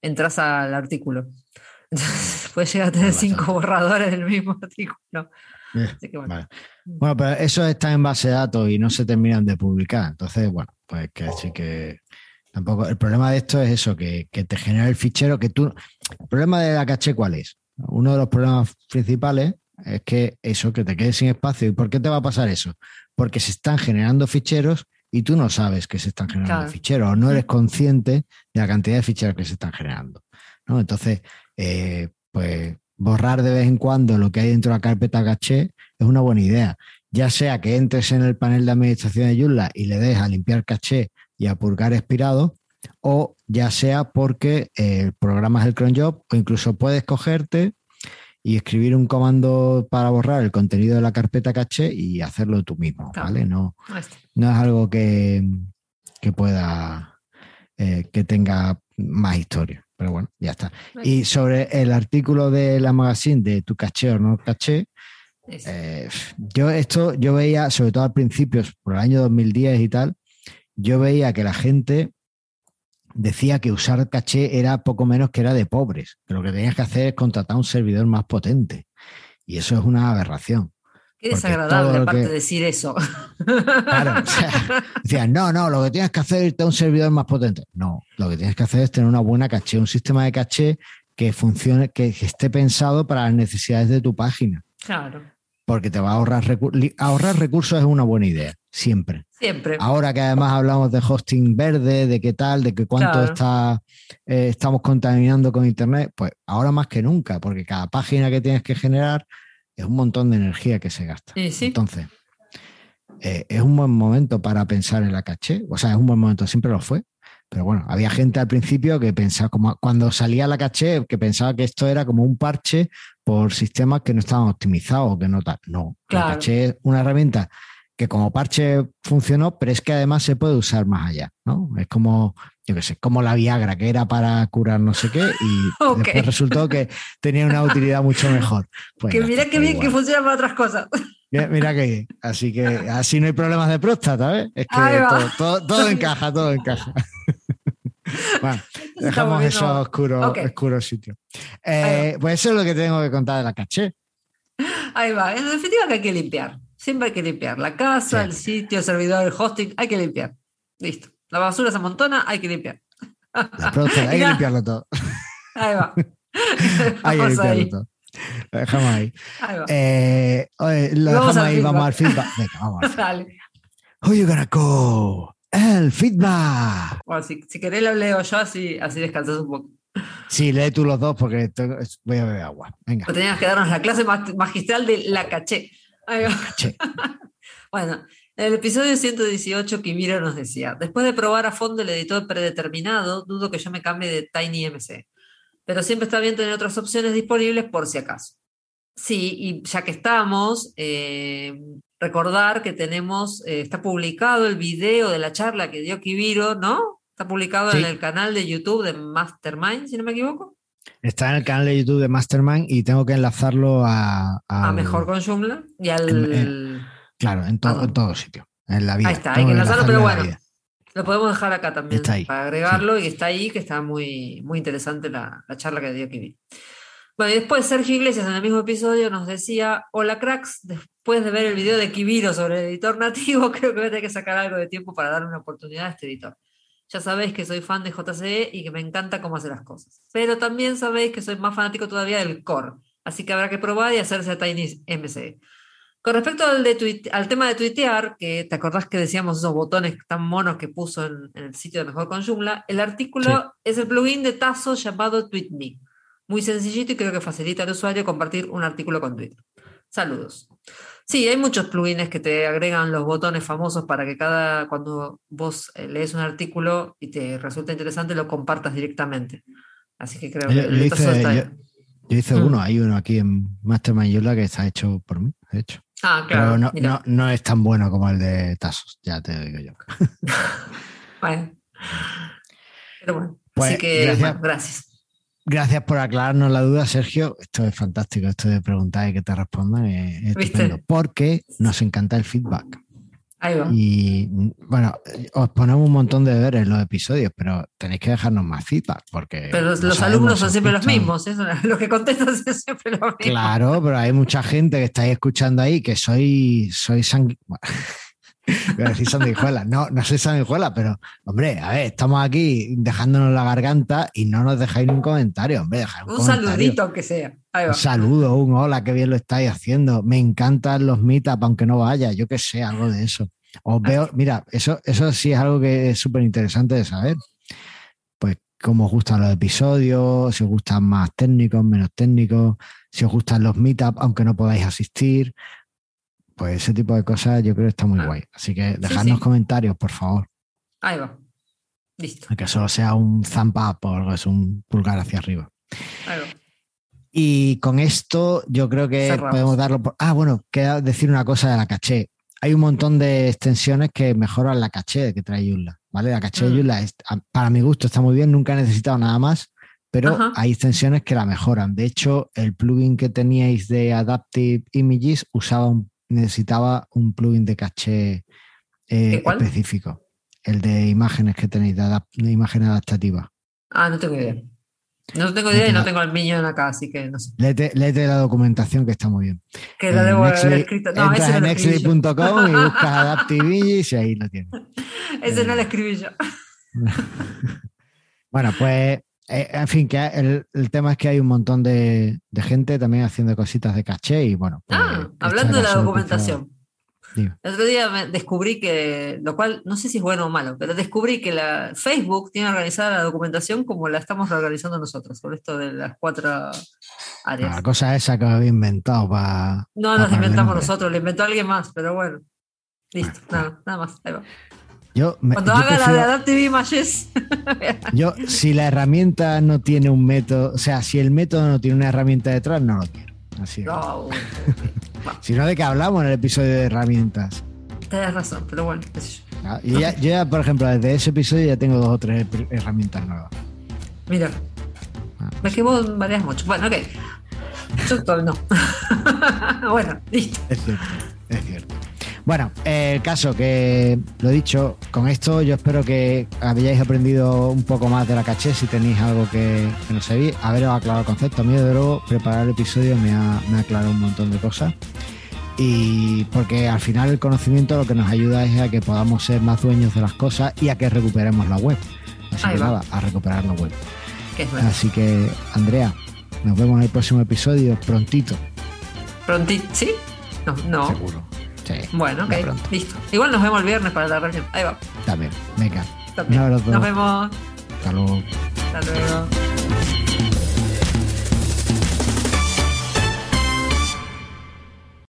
entras al artículo. [laughs] Entonces, puedes llegar a tener bastante. cinco borradores del mismo [laughs] artículo. Eh, Así que bueno. Vale. Bueno, pero eso está en base de datos y no se terminan de publicar. Entonces, bueno, pues que sí que tampoco. El problema de esto es eso, que, que te genera el fichero que tú. El problema de la caché, ¿cuál es? Uno de los problemas principales es que eso, que te quedes sin espacio. ¿Y por qué te va a pasar eso? Porque se están generando ficheros y tú no sabes que se están generando Claro. ficheros o no eres consciente de la cantidad de ficheros que se están generando. ¿no? Entonces, eh, pues borrar de vez en cuando lo que hay dentro de la carpeta caché es una buena idea. Ya sea que entres en el panel de administración de Joomla y le des a limpiar caché y a purgar expirado, o ya sea porque eh, programas el cron job o incluso puedes cogerte y escribir un comando para borrar el contenido de la carpeta caché y hacerlo tú mismo, Claro. ¿vale? No, no es algo que, que pueda, eh, que tenga más historia. Pero bueno, ya está. Y sobre el artículo de la magazine de tu caché o no caché, eh, yo esto, yo veía, sobre todo al principio, por el año 2010 y tal, yo veía que la gente decía que usar caché era poco menos que era de pobres, que lo que tenías que hacer es contratar un servidor más potente. Y eso es una aberración. Qué desagradable, aparte que- de decir eso. Claro, o sea, [laughs] decían, no, no, lo que tienes que hacer es irte a un servidor más potente. No, lo que tienes que hacer es tener una buena caché, un sistema de caché que funcione, que, que esté pensado para las necesidades de tu página. Claro. porque te va a ahorrar recursos. Ahorrar recursos es una buena idea, siempre. Siempre. Ahora que además hablamos de hosting verde, de qué tal, de que cuánto Claro. está, eh, estamos contaminando con Internet, pues ahora más que nunca, porque cada página que tienes que generar es un montón de energía que se gasta. Sí. Entonces, eh, es un buen momento para pensar en la caché. O sea, es un buen momento, siempre lo fue. Pero bueno, había gente al principio que pensaba, como cuando salía la caché, que pensaba que esto era como un parche por sistemas que no estaban optimizados o que no tal. No, Claro. la caché es una herramienta que como parche funcionó, pero es que además se puede usar más allá, ¿no? Es como, yo qué sé, como la Viagra, que era para curar no sé qué, y [laughs] después resultó que tenía una utilidad mucho mejor. [laughs] Pues que mira está, qué bien que funciona para otras cosas. Mira, que bien. Así que [laughs] así no hay problemas de próstata, ¿ves? Es que todo, todo- todo encaja, todo encaja. bueno, dejamos esos oscuros, Ok. oscuros sitios. Eh, pues eso es lo que tengo que contar de la caché. Ahí va. En definitiva que hay que limpiar. Siempre hay que limpiar. La casa, Sí. el sitio, el servidor, el hosting, hay que limpiar. Listo. La basura se amontona, hay que limpiar. La próstata, hay que [laughs] limpiarlo todo. Ahí va. [laughs] Hay que limpiarlo ahí. todo. Lo dejamos ahí. Ahí va. Eh, lo Vamos dejamos ahí, feedback. vamos al feedback. Venga, vamos al [laughs] feedback. Dale. Who you gonna go? El feedback. Bueno, si, si querés lo leo yo, así, así descansas un poco. Sí, lee tú los dos porque tengo- voy a beber agua. Venga, Pero tenías que darnos la clase mag- magistral de la caché. Ahí va. caché. Bueno, en el episodio 118, Kimiro nos decía: Después de probar a fondo el editor predeterminado, dudo que yo me cambie de TinyMC. Pero siempre está bien tener otras opciones disponibles por si acaso. Sí, y ya que estamos, eh, recordar que tenemos, eh, está publicado el video de la charla que dio Kibiro, ¿no? Está publicado Sí. en el canal de YouTube de Mastermind, si no me equivoco. Está en el canal de YouTube de Mastermind y tengo que enlazarlo a, A Mejor con Joomla y al. Claro, en, to- en todo sitio. En la vida. Ahí está, hay que enlazarlo, pero bueno. Lo podemos dejar acá también Está ahí, para agregarlo y está ahí, que está muy, muy interesante la, la charla que dio Kibir. Bueno, y después Sergio Iglesias en el mismo episodio nos decía, hola cracks, después de ver el video de Kibiro sobre el editor nativo, [laughs] creo que voy a tener que sacar algo de tiempo para darle una oportunidad a este editor. Ya sabéis que soy fan de JCE y que me encanta cómo hace las cosas. Pero también sabéis que soy más fanático todavía del core, así que habrá que probar y hacerse a Tiny MC. Con respecto al, de al tema de tuitear, que te acordás que decíamos esos botones tan monos que puso en, en el sitio de Mejor con Joomla, el artículo es el plugin de Tazo llamado TweetMe. Muy sencillito y creo que facilita al usuario compartir un artículo con Twitter. Saludos. Sí, hay muchos plugins que te agregan los botones famosos para que cada, cuando vos eh, lees un artículo y te resulta interesante, lo compartas directamente. Así que creo que Yo- el hice- está yo-. Yo hice Mm. uno, hay uno aquí en Mastermind Yula que está hecho por mí, de hecho. Ah, claro. Pero no, mira. no, no es tan bueno como el de Tasos, ya te digo yo. [laughs] Bueno. Pero bueno, Pues, así que gracias. bueno, gracias. Gracias por aclararnos la duda, Sergio. Esto es fantástico, esto de preguntar y que te respondan es, es estupendo, porque nos encanta el feedback. Ahí va. Y bueno, os ponemos un montón de deberes en los episodios, pero tenéis que dejarnos más feedback, porque... Pero los, no los sabemos alumnos son siempre los mismos, eso, [laughs] los que contestan son siempre los mismos. Claro, pero hay mucha gente que estáis escuchando ahí que soy, soy sangui... [laughs] Voy a decir sanguijuela. No, no soy sanguijuela, pero, hombre, a ver, estamos aquí dejándonos la garganta y no nos dejáis un comentario, hombre, dejad un, Un saludito, aunque sea. Ahí va. Un saludo, un hola, qué bien lo estáis haciendo. Me encantan los meetups, aunque no vaya, yo que sé, algo de eso. Os veo, mira, eso, eso sí es algo que es súper interesante de saber. Pues cómo os gustan los episodios, si os gustan más técnicos, menos técnicos, si os gustan los meetups, aunque no podáis asistir. Pues ese tipo de cosas yo creo que está muy Ah. guay. Así que dejadnos sí. comentarios, por favor. Ahí va. Listo. Aunque solo sea un up o algo, es un pulgar hacia arriba. Ahí va. Y con esto yo creo que Cerramos. podemos darlo por... Ah, bueno, queda decir una cosa de la caché. Hay un montón de extensiones que mejoran la caché que trae Joomla, ¿vale? La caché de Mm. Joomla, es- a- para mi gusto, está muy bien, nunca he necesitado nada más, pero Ajá. hay extensiones que la mejoran. De hecho, el plugin que teníais de Adaptive Images usaba un- necesitaba un plugin de caché eh, específico. El de imágenes que tenéis, de, adap- de imagen adaptativa. Ah, no tengo idea. No tengo idea y no tengo al Minion acá, así que no sé. Léete, léete la documentación que está muy bien. Que la En debo haber escrito. No, entras ese en nextly.com y [laughs] buscas Adaptive Images y ahí lo tienes. Ese no lo escribí yo. [laughs] Bueno, pues Eh, en fin, que el, el, tema es que hay un montón de, de, gente también haciendo cositas de caché y bueno. Pues, ah, hablando de la documentación. El otro día me descubrí que, lo cual no sé si es bueno o malo, pero descubrí que la Facebook tiene organizada la documentación como la estamos reorganizando nosotros, con esto de las cuatro áreas. La cosa esa que había inventado para. No nos inventamos nosotros, lo inventó alguien más, pero bueno. Listo, nada, nada más. Ahí va. Yo Cuando yo haga prefiero, la de Adaptive Images. [laughs] yo, si la herramienta no tiene un método, o sea, si el método no tiene una herramienta detrás, no lo quiero. Así es. no, [laughs] Si no, ¿de qué hablamos en el episodio de herramientas? tienes razón, pero bueno, qué sé yo. Ah, Yo ya, yo ya, por ejemplo, desde ese episodio ya tengo dos o tres herramientas nuevas. Mira. Ah, Es que vos varias mucho. Bueno, ok. Yo no. [laughs] bueno, listo. Es cierto, es cierto. Bueno, el caso que lo dicho, con esto yo espero que hayáis aprendido un poco más de la caché, si tenéis algo que, que no sabéis, haberos aclarado el concepto. A mí, de luego, preparar el episodio me ha, me ha aclarado un montón de cosas. Y porque al final el conocimiento lo que nos ayuda es a que podamos ser más dueños de las cosas y a que recuperemos la web. Así Ahí que va. nada, a recuperar la web. Así que, Andrea, nos vemos en el próximo episodio, prontito, Prontito. ¿Sí? No, no. seguro. Sí, Bueno, ok. pronto. Listo. Igual nos vemos el viernes para la reunión. Ahí va. También, venga. También. Un abrazo. Nos vemos. Hasta luego. Hasta luego.